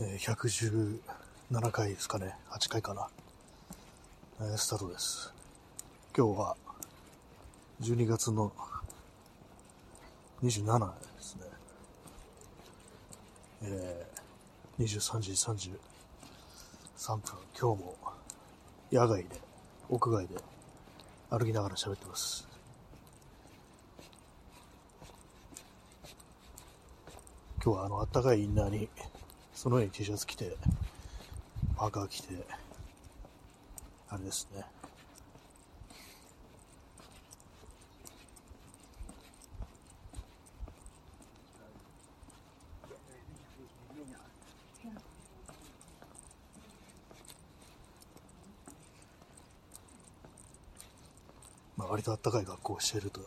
えー117回ですかね、8回かな、えースタートです。今日は12月の27ですね。えー23時33分、今日も野外で、屋外で歩きながら喋ってます。今日はあの、暖かいインナーに、その上に T シャツ着て、パーカー着て、あれですね。まあ、割と暖かい格好をしていると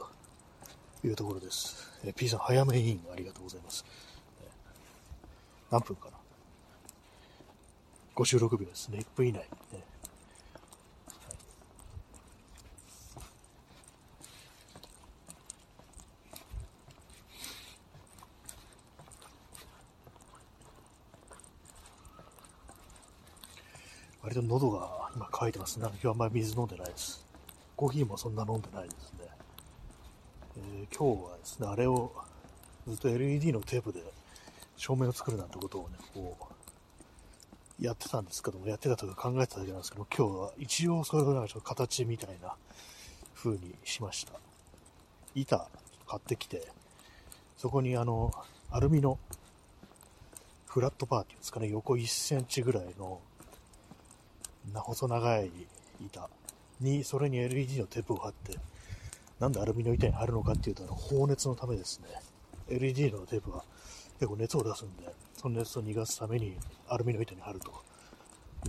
いうところです。えー P さん、早めインありがとうございます。えー何分かな？?56 秒ですね。1分以内。ね割と喉が今渇いてますね。今日あんまり水飲んでないです。コーヒーもそんな飲んでないですね。えー今日はですね、あれをずっと LED のテープで照明を作るなんてことをね、こう、やってたんですけども、やってたとか考えてただけなんですけど、今日は一応それをなんかちょっと形みたいな風にしました。板買ってきて、そこにあの、アルミのフラットパーっていうんですかね、横1センチぐらいの細長い板に、それに LED のテープを貼って、なんでアルミの板に貼るのかっていうと、あの放熱のためですね。LED のテープは結構熱を出すんで、その熱を逃がすためにアルミの板に貼ると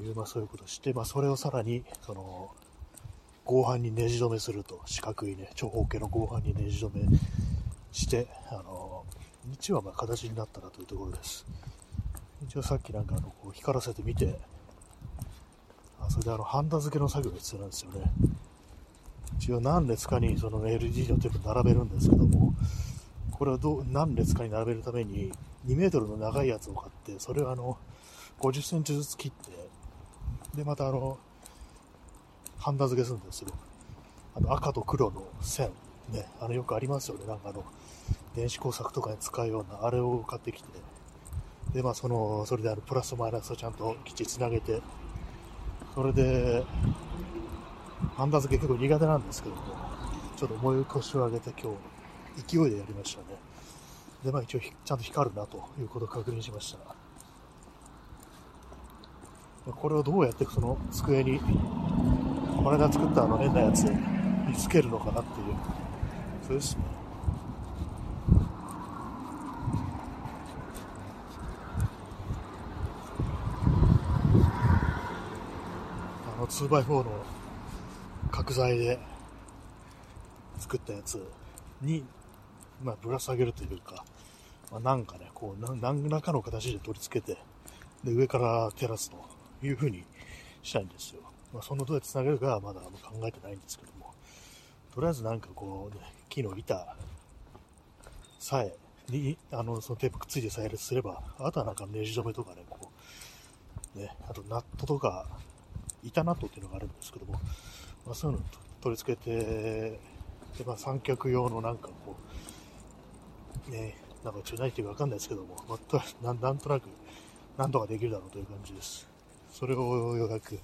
いう、まあそういうことをして、まあそれをさらに、その、合板にネジ止めすると、四角いね、長方形の合板にネジ止めして、あの、一応はま形になったなというところです。一応さっきなんかあの、こう光らせてみて、あそれであの、ハンダ付けの作業が必要なんですよね。一応何列かにその LED のテープ並べるんですけども、これをどう何列かに並べるために2メートルの長いやつを買って、それをあの、50センチずつ切って、で、またあの、ハンダ付けするんですよ。あの、赤と黒の線。ね、あの、よくありますよね。なんかあの、電子工作とかに使うような、あれを買ってきて、で、まあ、その、それであの、プラスとマイナスをちゃんときっちりつなげて、それで、ハンダ付け結構苦手なんですけども、ちょっと重い腰を上げて今日、勢いでやりましたね。で、まあ一応ちゃんと光るなということを確認しました。これをどうやってその机に、この間作ったあの変なやつにつけるのかなっていう、そうですね。あの 2x4 の角材で作ったやつに、まあ、ぶら下げるというか、まあ、なんかね、こう、な何らかの形で取り付けて、で、上から照らすという風にしたいんですよ。まあ、そのどうやって繋げるかはまだ考えてないんですけども、とりあえずなんかこう、ね、木の板さえ、に、あの、そのテープくっついてさえすれば、あとはなんかネジ止めとかね、こう、ね、あとナットとか、板ナットっていうのがあるんですけども、まあ、そういうの取り付けて、でまあ、三脚用のなんかこう、ね、なんかちょっと何言ってるかわかんないですけども、まあ、とななんとなく、なんとかできるだろうという感じです。それをようやく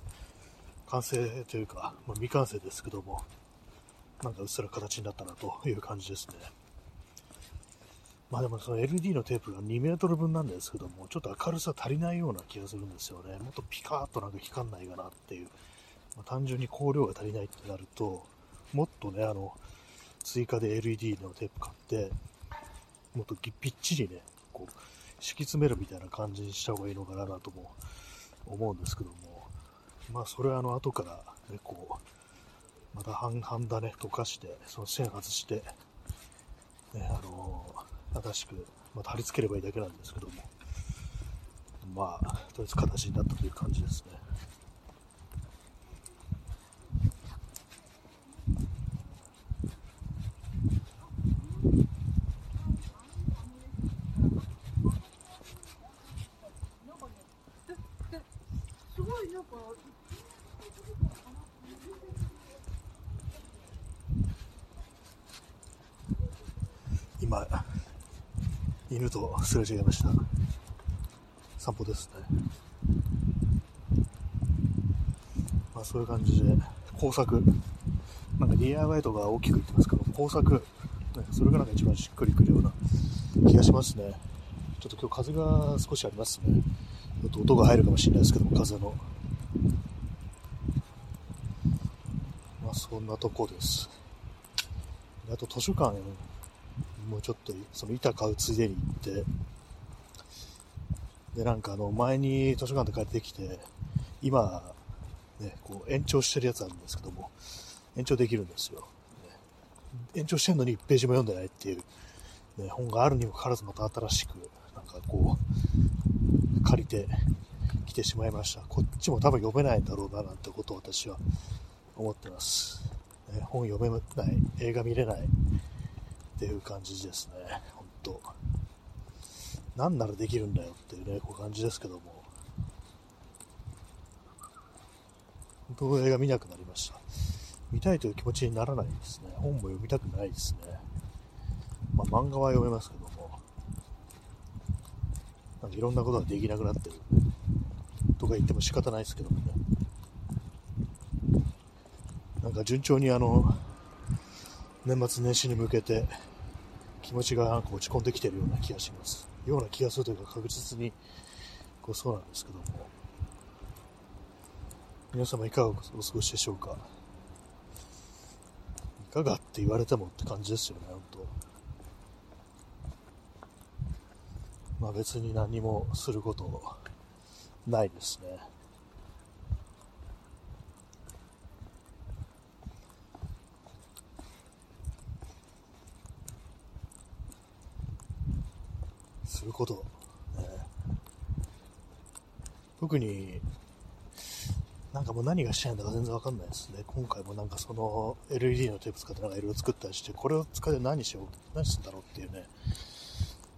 完成というか、まあ、未完成ですけども、なんかうっすら形になったなという感じですね。まあでもその LED のテープが2メートル分なんですけども、ちょっと明るさ足りないような気がするんですよね。もっとピカーっとなんか光んないかなっていう。まあ、単純に光量が足りないってなると、もっとね、あの、追加で LED のテープ買って、もっとぎっちりね、こう、敷き詰めるみたいな感じにした方がいいのかなとも思うんですけども、まあそれはあの後からね、こう、また半々だね、溶かして、その線外して、ね、あの新しく、また貼り付ければいいだけなんですけども、まあ、とりあえず形になったという感じですね。今、犬とすれ違いました。散歩ですね。まあそういう感じで、工作、なんか DIY とか大きく言ってますけど、工作、なんかそれがなんか一番しっくりくるような気がしますね。ちょっと今日風が少しありますね。ちょっと音が入るかもしれないですけども、風の。まあそんなとこです。あと図書館もうちょっとその板買うついでに行って、で、なんかあの前に図書館で借りてきて、今、ね、こう延長してるやつあるんですけども、延長できるんですよ。ね延長してんのに1ページも読んでないっていう、ね、本があるにもかかわらずまた新しく、なんかこう、借りてきてしまいました。こっちも多分読めないんだろうななんてことを私は思ってます。ね、本読めない、映画見れないっていう感じですね。本当何ならできるんだよっていうね、こう感じですけども。本当映画見なくなりました。見たいという気持ちにならないですね。本も読みたくないですね。まあ漫画は読めますけども。なんかいろんなことができなくなってる。とか言っても仕方ないですけどもね。なんか順調にあの、年末年始に向けて気持ちがなんか落ち込んできているような気がします。ような気がするというか確実にこうそうなんですけども。皆様いかがお過ごしでしょうか？いかがって言われてもって感じですよね、本当。まあ別に何もすることないですね。すること、ね、特になんかもう何がしたいんだか全然わかんないですね。今回もなんかその LED のテープ使ってなんかいろいろ作ったりして、これを使って何しよう、何するんだろうっていうね、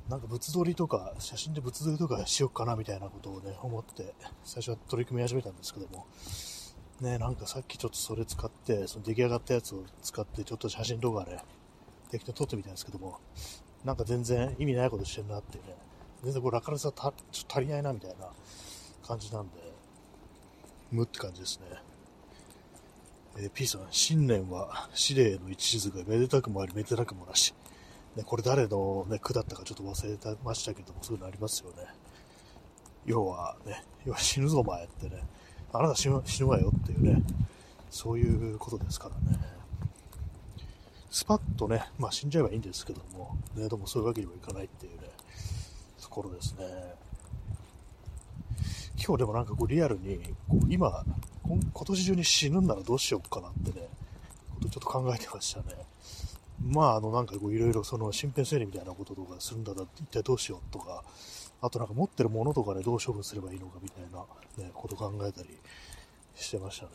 なんか物撮りとか、写真で物撮りとかしようかなみたいなことをね、思って、最初は取り組み始めたんですけども、ね、なんかさっきちょっとそれ使って、その出来上がったやつを使って、ちょっと写真動画ね、適当に撮ってみたんですけども、なんか全然意味ないことしてるなってね、全然これ明るさたちょっと足りないなみたいな感じなんで、無って感じですね。えー、P さん、新年は司令の一雫がめでたくもあり、めでたくもなし。ね、これ誰の、ね、句だったかちょっと忘れてましたけども、そういうのありますよね。要はね、要は死ぬぞお前ってね、あなた死ぬ死ぬわよっていうね、そういうことですからね。スパッとね、まあ死んじゃえばいいんですけども、ね、でもそういうわけにもいかないっていうね、ところですね。今日でもなんかこうリアルに、こう今、今年中に死ぬんならどうしようかなってね、ことちょっと考えてましたね。まあ、あの、なんかこういろいろその身辺整理みたいなこととかするんだったら一体どうしようとか、あとなんか持ってるものとかでどう処分すればいいのかみたいな、ね、こと考えたりしてましたね。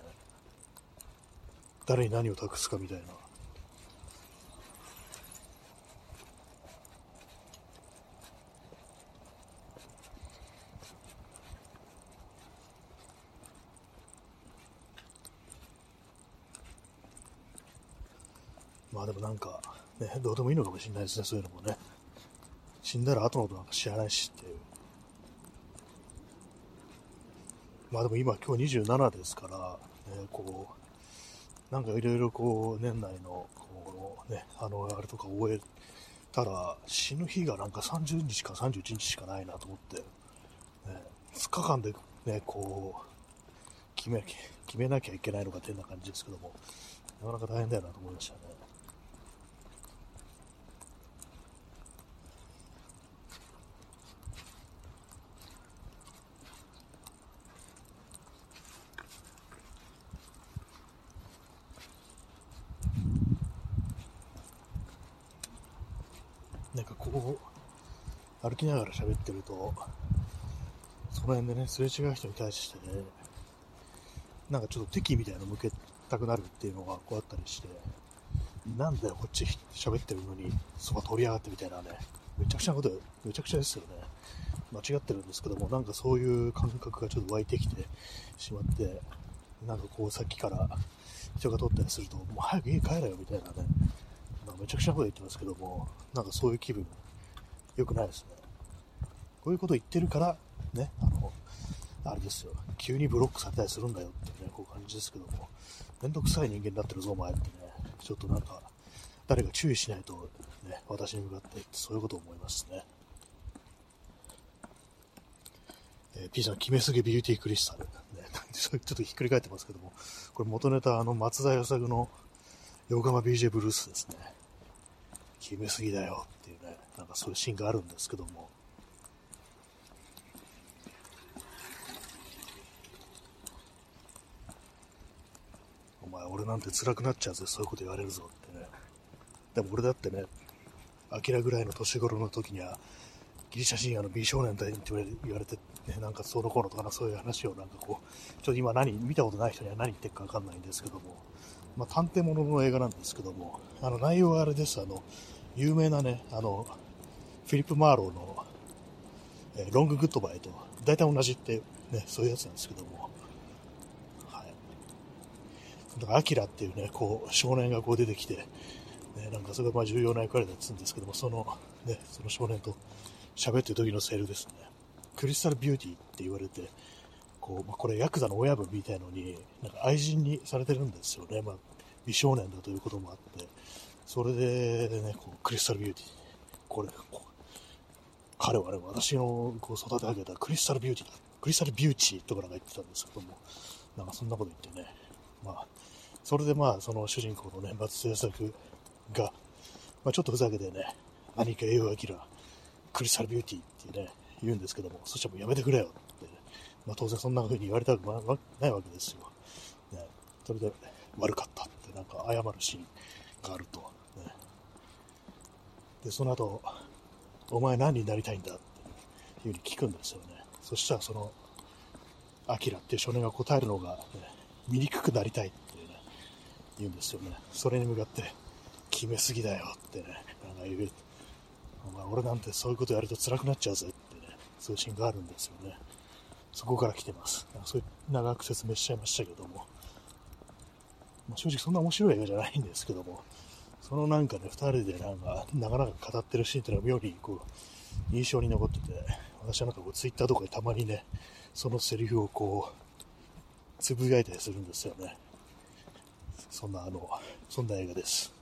誰に何を託すかみたいな。まあでもなんか、ね、どうでもいいのかもしれないですね、そういうのもね。死んだら後のことなんか知らないしっていう。まあでも今今日27ですから、ね、こう、なんかいろいろこう、年内の、こうね、あの、あれとか終えたら、死ぬ日がなんか30日か31日しかないなと思って、ね、2日間でね、こう、決め、決めなきゃいけないのかってな感じですけども、なかなか大変だよなと思いましたね。なんかこう、歩きながら喋ってると、その辺でね、すれ違う人に対してね、なんかちょっと敵みたいなの向けたくなるっていうのがこうあったりして、なんだよ、こっち喋ってるのに、そば取りやがってみたいなね、めちゃくちゃなこと、めちゃくちゃですよね。間違ってるんですけども、なんかそういう感覚がちょっと湧いてきてしまって、なんかこうさっきから人が撮ったりすると、もう早く家帰れよみたいなね、まあ、めちゃくちゃなこと言ってますけども、なんかそういう気分、良くないですね。こういうこと言ってるから、ね、あの、あれですよ、急にブロックされたりするんだよってね、こういう感じですけども、めんどくさい人間になってるぞ、お前ってね、ちょっとなんか、誰か注意しないと、ね、私に向かってそういうことを思いますね。えー、P さん、決めすぎビューティークリスタル。ね、ちょっとひっくり返ってますけども、これ元ネタ、あの、松田優作の横浜 BJ ブルースですね。決めすぎだよっていうね、なんかそういうシーンがあるんですけども、俺なんて辛くなっちゃうぜ、そういうこと言われるぞってね。でも俺だってね、アキラぐらいの年頃の時には、ギリシャ神話の美少年だって言われて、ね、なんかその頃とかな、そういう話をなんかこう、ちょっと今何、見たことない人には何言ってるかわかんないんですけども、まあ、探偵ものの映画なんですけども、あの内容はあれです、あの、有名なね、あの、フィリップ・マーローの、えー、ロング・グッドバイと大体同じって、ね、そういうやつなんですけども、だか、アキラっていうね、こう、少年がこう出てきて、ね、なんかそれがまあ重要な役割だっつうんですけども、その、ね、その少年と喋ってる時のセリフですね。クリスタルビューティーって言われて、こう、まあ、これヤクザの親分みたいのに、なんか愛人にされてるんですよね。まあ、美少年だということもあって、それでね、こう、クリスタルビューティー。これ、こう彼はね、私のこう育て上げたクリスタルビューティー、クリスタルビューティーとかなんか言ってたんですけども、なんかそんなこと言ってね、まあ、それでまあ、その主人公のね、松田作が、まあ、ちょっとふざけてね、兄貴栄養明、クリスタルビューティーってね、言うんですけども、そしたらもうやめてくれよって、ね、まあ、当然そんな風に言われたくないわけですよ。ね、それで悪かったってなんか謝るシーンがあると。ね、で、その後、お前何になりたいんだっていう風に聞くんですよね。そしたらその、アキラっていう少年が答えるのが、ね、醜くなりたいっ、言うんですよね。それに向かって、決めすぎだよってね、なんか言う。お前俺なんてそういうことやると辛くなっちゃうぜってね、そういうシーンがあるんですよね。そこから来てます。そういう長く説明しちゃいましたけども。まあ、正直そんな面白い映画じゃないんですけども、そのなんかね、二人でなんか、なかなか語ってるシーンっていうのが妙にこう、印象に残ってて、私はなんかこう、ツイッターとかでたまにね、そのセリフをこう、つぶやいたりするんですよね。そんなあの、そんな映画です。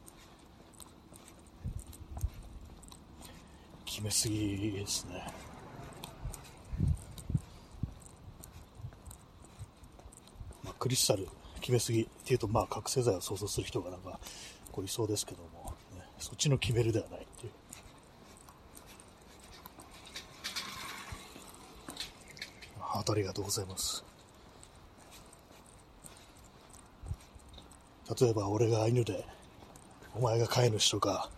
決めすぎですね。まあ、クリスタル決めすぎっていうと、まあ、覚醒剤を想像する人がなんか、こういそうですけども、ね、そっちの決めるではないっていう。ありがとうございます。例えば俺が犬で、お前が飼い主とか、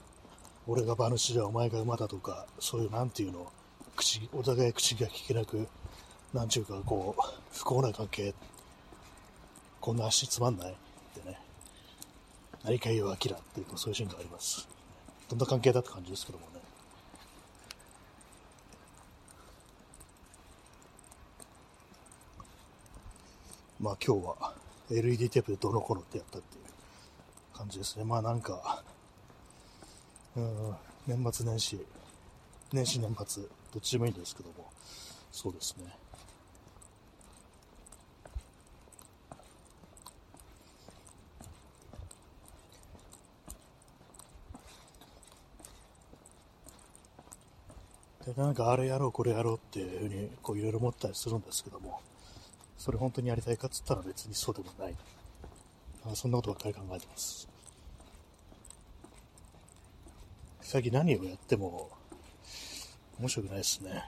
俺が馬主でお前が馬だとか、そういうなんていうの、口、お互い口が聞けなく、なんちゅうかこう、不幸な関係、こんな足つまんないってね、何か言うアキラっていうそういうシーンがあります。どんな関係だって感じですけどもね。まあ今日は LED テープでどの頃ってやったっていう感じですね。まあなんか、うん、年末年始、年始年末、どっちでもいいんですけども、そうですね。で、なんかあれやろう、これやろうっていうふうに、こういろいろ思ったりするんですけども、それ本当にやりたいかっつったら別にそうでもない。そんなことばっかり考えてます。最近何をやっても面白くないですね。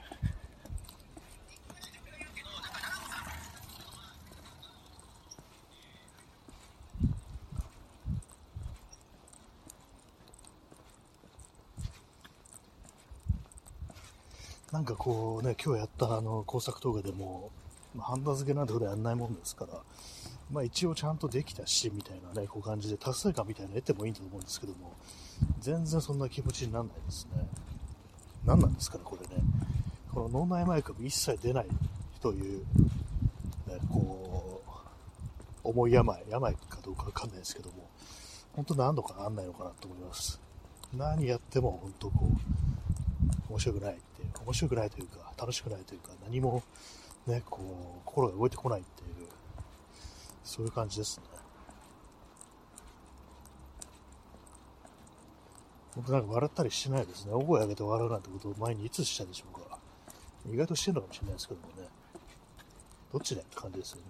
なんかこうね、今日やったあの工作動画でも、まあ、ハンダ付けなんて普段やんないもんですから、まあ一応ちゃんとできたし、みたいなね、こう感じで達成感みたいなの得てもいいと思うんですけども、全然そんな気持ちにならないですね。何なんですかね、これね。この脳内麻薬も一切出ないという、ね、こう、重い病、病かどうかわかんないですけども、本当何度かなんないのかなと思います。何やっても本当こう、面白くないって、面白くないというか、楽しくないというか、何もね、こう、心が動いてこないっていう、そういう感じですね。僕なんか笑ったりしないですね。大声上げて笑うなんてことを前にいつしたでしょうか。意外としてるのかもしれないですけどもね。どっちだって感じですよね。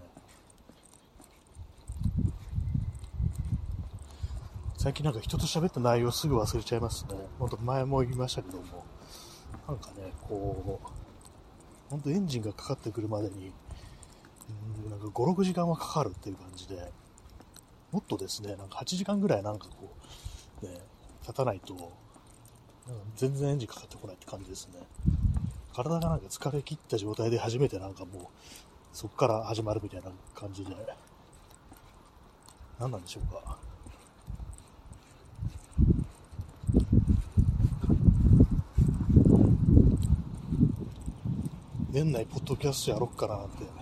最近なんか人と喋った内容すぐ忘れちゃいますね。ほんと前も言いましたけども。なんかね、こう、ほんとエンジンがかかってくるまでに、うん、なんか5、6時間はかかるっていう感じで、もっとですね、なんか8時間ぐらいなんかこう、ね、立たないと、なんか全然エンジンかかってこないって感じですね。体がなんか疲れ切った状態で初めてなんかもう、そこから始まるみたいな感じで、何なんでしょうか。年内ポッドキャストやろっかなって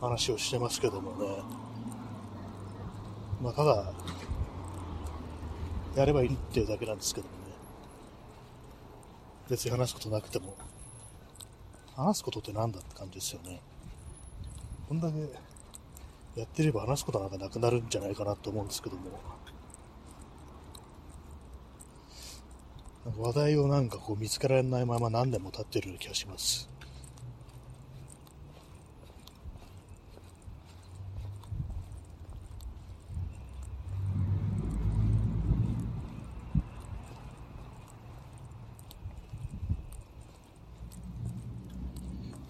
話をしてますけどもね。まあ、ただ、やればいいっていうだけなんですけどもね。別に話すことなくても、話すことって何だって感じですよね。こんだけやってれば話すことなんかなくなるんじゃないかなと思うんですけども。話題をなんかこう見つけられないまま何年も経ってるような気がします。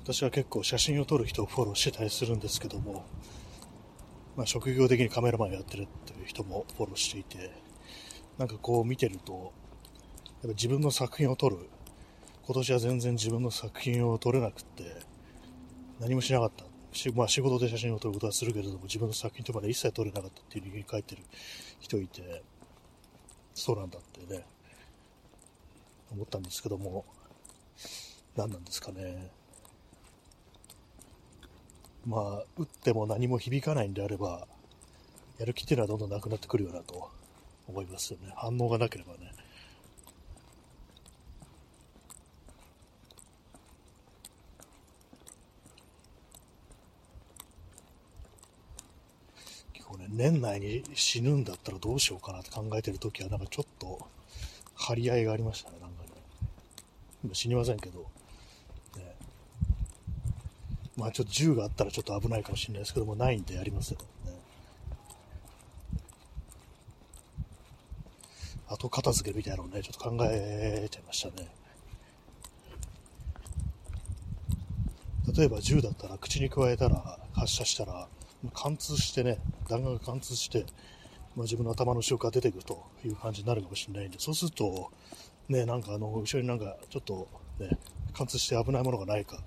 私は結構写真を撮る人をフォローしてたりするんですけども、まあ、職業的にカメラマンやってるっていう人もフォローしていて、なんかこう見てると、やっぱ自分の作品を撮る、今年は全然自分の作品を撮れなくって、何もしなかった。まあ、仕事で写真を撮ることはするけれども、自分の作品とかで一切撮れなかったっていう理由に書いてる人いて、そうなんだってね、思ったんですけども、何なんですかね。まあ、打っても何も響かないんであれば、やる気っていうのはどんどんなくなってくるよなと思いますよね。反応がなければね。結構ね、年内に死ぬんだったらどうしようかなって考えてるときは、なんかちょっと張り合いがありましたね、なんかね。死にませんけど。まあちょっと銃があったらちょっと危ないかもしれないですけども、ないんでやりますよね。後片付けみたいなのをね、ちょっと考えちゃいましたね。例えば銃だったら口に加えたら、発射したら、貫通してね、弾丸が貫通して、まあ、自分の頭の後ろから出てくるという感じになるかもしれないんで、そうすると、ね、なんかあの、後ろになんかちょっとね、貫通して危ないものがないか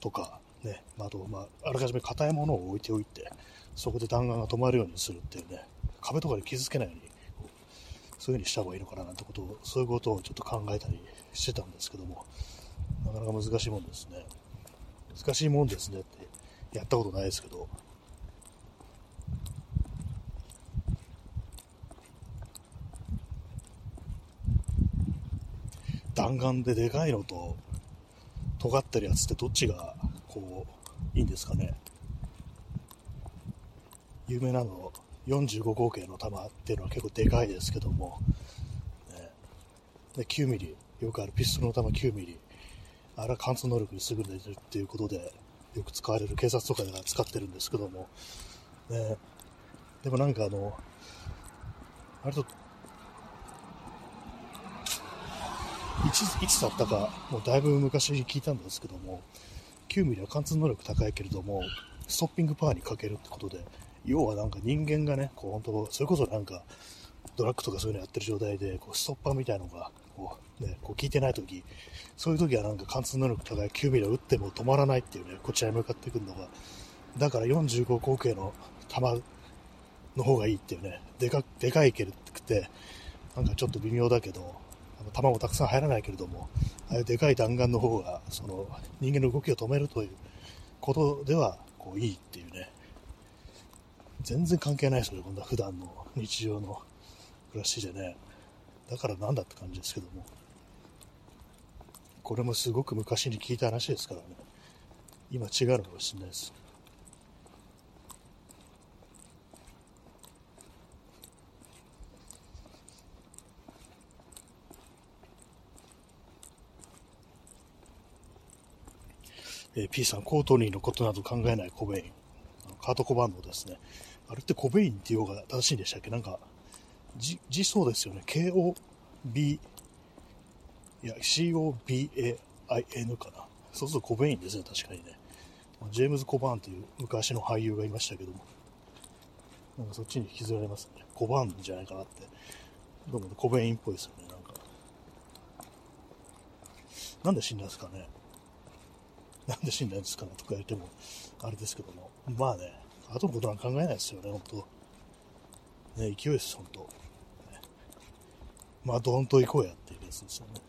とか、ね、あと、まあ、あらかじめ硬いものを置いておいて、そこで弾丸が止まるようにするっていうね、壁とかに傷つけないように、そういう風にした方がいいのかななんてことを、そういうことをちょっと考えたりしてたんですけども、なかなか難しいもんですね。難しいもんですねって、やったことないですけど、弾丸ででかいのと尖ってるやつってどっちがこう、いいんですかね。有名なの、45口径の弾っていうのは結構でかいですけども、ね、で9ミリ、よくあるピストルの弾9ミリ、あれは貫通能力に優れてるっていうことで、よく使われる。警察とかでは使ってるんですけども、ね、でもなんかあの、割と、いつ、いつだったか、もうだいぶ昔聞いたんですけども、9ミリは貫通能力高いけれども、ストッピングパワーにかけるってことで、要はなんか人間がね、こう本当、それこそなんか、ドラッグとかそういうのやってる状態で、こうストッパーみたいのが、こう、ね、こう効いてない時、そういう時はなんか貫通能力高い9ミリを打っても止まらないっていうね、こちらに向かってくるのが、だから45口径の弾の方がいいっていうね、でか、でかいけるって、なんかちょっと微妙だけど、の弾もたくさん入らないけれども、ああいうでかい弾丸の方が、その人間の動きを止めるということでは、こういいっていうね、全然関係ないですよね、こんな普段の日常の暮らしでね。だからなんだって感じですけども。これもすごく昔に聞いた話ですからね。今違うのかもしれないです。えー、P さん、コートニーのことなど考えないコベイン。カート・コバンドですね。あれってコベインっていう方が正しいんでしたっけ？なんか、じ、字そうですよね。K-O-B、いや、C-O-B-A-I-N かな。そうするとコベインですね、確かにね。ジェームズ・コバーンという昔の俳優がいましたけども。なんかそっちに引きずられますね。コバーンじゃないかなって。どうもコベインっぽいですよね、なんか。なんで死んだんですかね。なんで死んだんですかねとか言っても、あれですけども。まあね、後のことなんか考えないですよね、本当ね、勢いです、本当ね、まあ、どんと行こうやっていうやつですよね。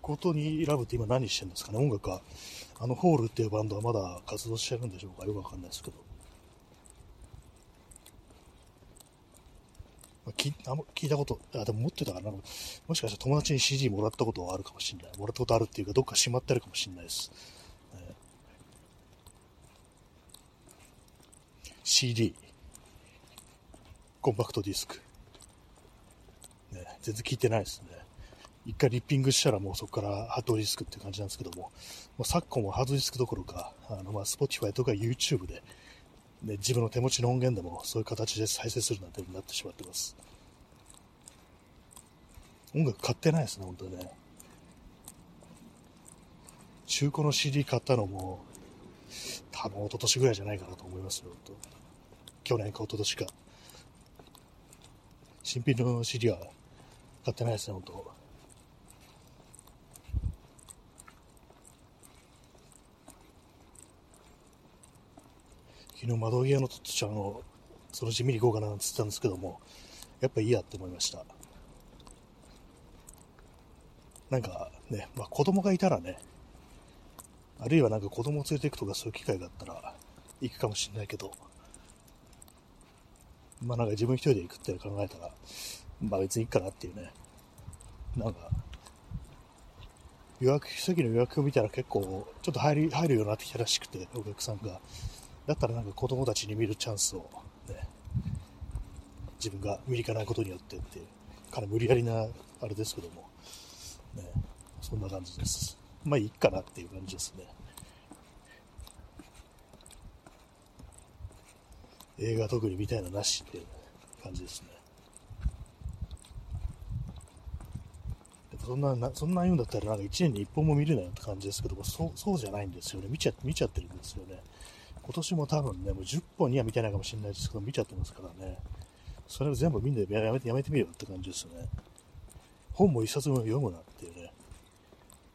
ことにラブって今何してるんですかね音楽は、あのホールっていうバンドはまだ活動してるんでしょうかよくわかんないですけど。まあ、きあ聞いたこと、あ、でも持ってたかな。もしかしたら友達に CD もらったことはあるかもしれない。もらったことあるっていうか、どっかしまってるかもしれないです。えー、CD、コンパクトディスク。ね、全然聞いてないですね。一回リッピングしたらもうそこからハードディスクっていう感じなんですけども、もう昨今はハードディスクどころか、あのまあ Spotify とか YouTube でね、自分の手持ちの音源でもそういう形で再生するなんてなってしまってます。音楽買ってないですね、本当にね。中古の CD 買ったのも、多分一昨年ぐらいじゃないかなと思いますよ、と去年か一昨年か。新品の CD は買ってないですね、本当。昨日窓際のトッちゃんをそのうち見に行こうかなって言ったんですけども、やっぱいいやって思いました。なんかね、まあ子供がいたらね、あるいはなんか子供を連れて行くとかそういう機会があったら行くかもしれないけど、まあなんか自分一人で行くって考えたら、まあ別にいいかなっていうね、なんか、予約、席の予約を見たら結構ちょっと入り、入るようになってきたらしくて、お客さんが。だったらなんか子供たちに見るチャンスを、ね、自分が見に行かないことによってっていう、かなり無理やりなあれですけども、ね、そんな感じです。まあいいかなっていう感じですね。映画特にみたいななしっていう感じですね。そんな、そんな言うんだったらなんか1年に1本も見るなよって感じですけども、そう、そうじゃないんですよね。見ちゃ、見ちゃってるんですよね。今年も多分ね、もう10本には見てないかもしれないですけど、見ちゃってますからね。それを全部みんなでやめて、やめてみようって感じですよね。本も一冊も読むなっていうね。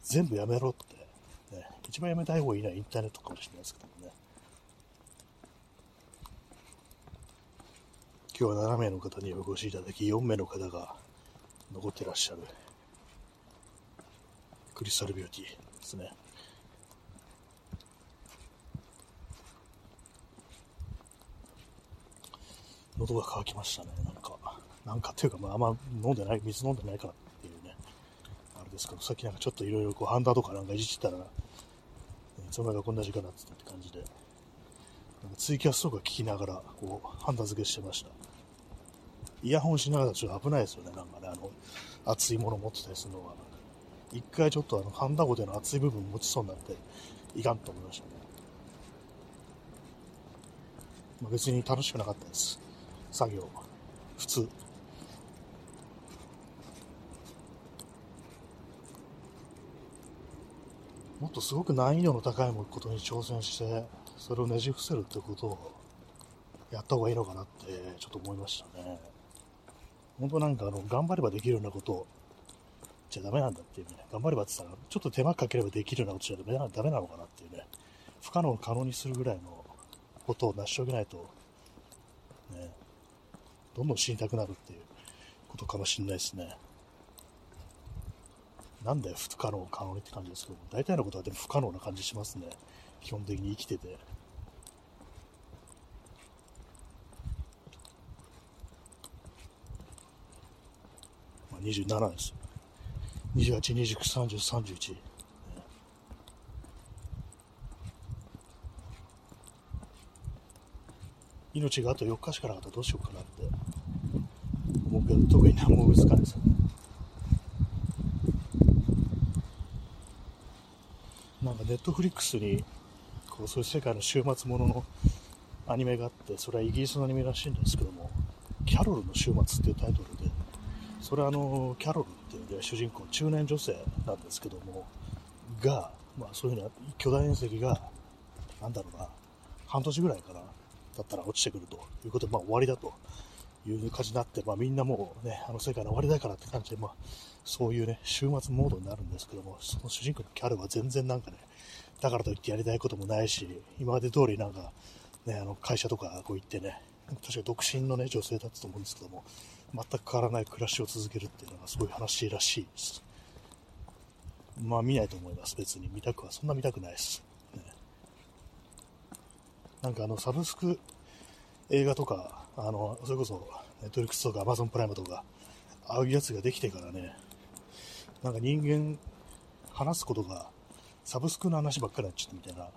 全部やめろって。ね、一番やめたい方がいいのはインターネットかもしれないですけどもね。今日は7名の方にお越しいただき、4名の方が残ってらっしゃる。クリスタルビューティーですね。喉が渇きましたね、なんか。なんかっていうか、まあ、あんま飲んでない、水飲んでないからっていうね、あれですけど、さっきなんかちょっといろいろこう、ハンダとかなんかいじってたら、いつの間にかこんな時間だってたって感じで、なんかツイキャスとか聞きながら、こう、ハンダ付けしてました。イヤホンしながらちょっと危ないですよね、なんかね、あの、熱いもの持ってたりするのは。一回ちょっとあの、ハンダゴでの熱い部分持ちそうになって、いかんと思いましたね。まあ、別に楽しくなかったです。作業。普通。もっとすごく難易度の高いことに挑戦してそれをねじ伏せるってことをやった方がいいのかなってちょっと思いましたね。本当なんかあの頑張ればできるようなことじゃダメなんだっていうね。頑張ればって言ったらちょっと手間かければできるようなことじゃダメなダメなのかなっていうね。不可能を可能にするぐらいのことを成し遂げないとね。どんどん死にたくなるっていうことかもしれないですね。なんで不可能可能にって感じですけど、大体のことはでも不可能な感じしますね。基本的に生きてて。まあ、27です。28、29、30、31。命があと4日しかなかったらどうしようかなって思うけど、特に何も難しいですよね。なんかネットフリックスにこうそういう世界の週末もののアニメがあって、それはイギリスのアニメらしいんですけども、キャロルの週末っていうタイトルで、それはあの、キャロルっていう、ね、主人公、中年女性なんですけども、が、まあそういうふうに巨大隕石が、なんだろうな、半年ぐらいかな、だったら落ちてくるということで、まあ終わりだという感じになって、まあみんなもうね、あの世界の終わりだからって感じで、まあそういうね、週末モードになるんですけども、その主人公のキャルは全然なんかね、だからといってやりたいこともないし、今まで通りなんか、ね、あの会社とかこう行ってね、確か独身のね、女性だったと思うんですけども、全く変わらない暮らしを続けるっていうのがすごい話らしいです。まあ見ないと思います、別に。見たくは、そんな見たくないです。なんかあの、サブスク映画とか、あの、それこそ、ネットリックスとかアマゾンプライムとか、ああいうやつができてからね、なんか人間、話すことが、サブスクの話ばっかりになっちゃったみたいな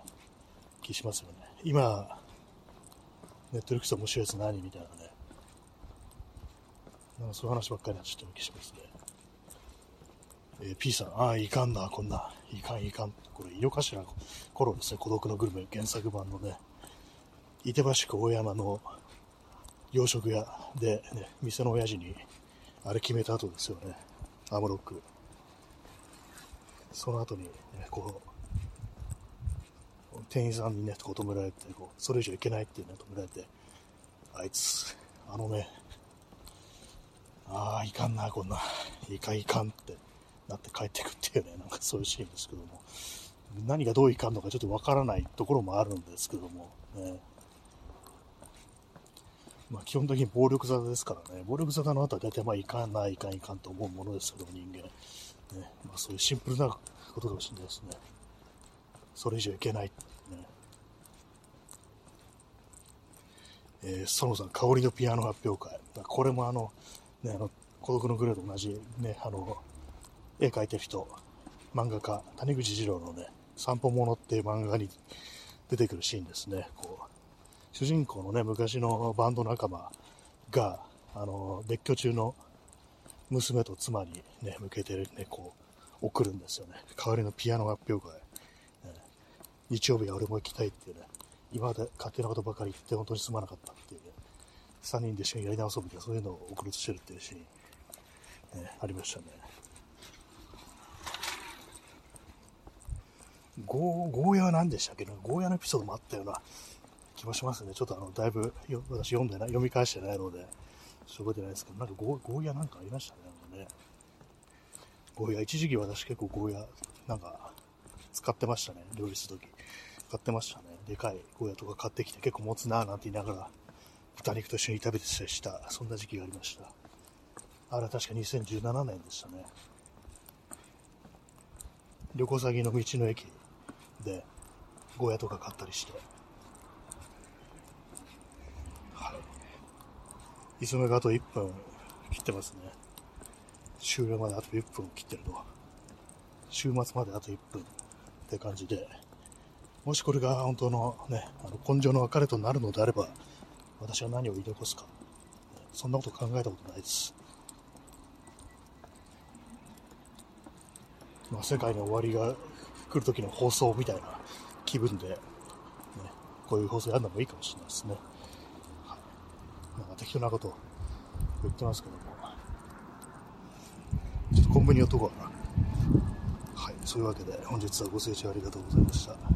気しますよね。今、ネットリックス面白いやつ何みたいなね。なんかそういう話ばっかりになっちゃった気しますね。えー、P さん、ああ、いかんな、こんな。いかん、いかん。これ、井の頭頃ですね、孤独のグルメ原作版のね、板橋区大山の洋食屋で、ね、店の親父に、あれ決めた後ですよね。アムロック。その後に、ね、こう、店員さんにね、こう止められて、こう、それ以上いけないっていうね、止められて、あいつ、あのね、ああ、いかんな、こんな、いかんいかんってなって帰ってくっていうね、なんかそういうシーンですけども、何がどういかんのかちょっとわからないところもあるんですけども、ね、まあ、基本的に暴力沙汰ですからね、暴力沙汰の後は大体まあいかな、いいかんいかんと思うものですけど、人間。ねまあ、そういうシンプルなことかもしれないですね。それ以上いけない。ねえー、園さん、香りのピアノ発表会。これもあの、ね、あの、孤独のグレーと同じ、ね、あの、絵描いてる人、漫画家、谷口二郎のね、散歩物っていう漫画に出てくるシーンですね。こう、主人公のね、昔のバンド仲間が、あの、別居中の娘と妻にね、向けてね、こう、送るんですよね。代わりのピアノ発表会。日曜日は俺も行きたいっていうね、今まで勝手なことばかり言って本当にすまなかったっていうね、3人で一緒にやり直そうみたいな、そういうのを送ろうとしてるっていうシーン、ね、ありましたね。ゴー、ゴーヤは何でしたっけねゴーヤのエピソードもあったような気もしますね。ちょっとあの、だいぶよ私読んでない、読み返してないので、覚えてないですけど、なんかゴゴーヤなんかありましたね。なんかねゴーヤ、一時期私結構ゴーヤ、なんか、使ってましたね。料理するとき。使ってましたね。でかいゴーヤとか買ってきて結構持つなぁなんて言いながら、豚肉と一緒に食べてした、そんな時期がありました。あれは確か2017年でしたね。旅行先の道の駅で、ゴーヤとか買ったりして、磯目があと1分切ってますね。終了まであと1分切ってると。週末まであと1分って感じで、もしこれが本当のね、あの根性の別れとなるのであれば、私は何を言い残すか。そんなこと考えたことないです。まあ、世界の終わりが来る時の放送みたいな気分で、ね、こういう放送やるのもいいかもしれないですね。か適当なことを言ってますけども、ちょっとコンビニ寄っとこうかな。はい、そういうわけで本日はご清聴ありがとうございました。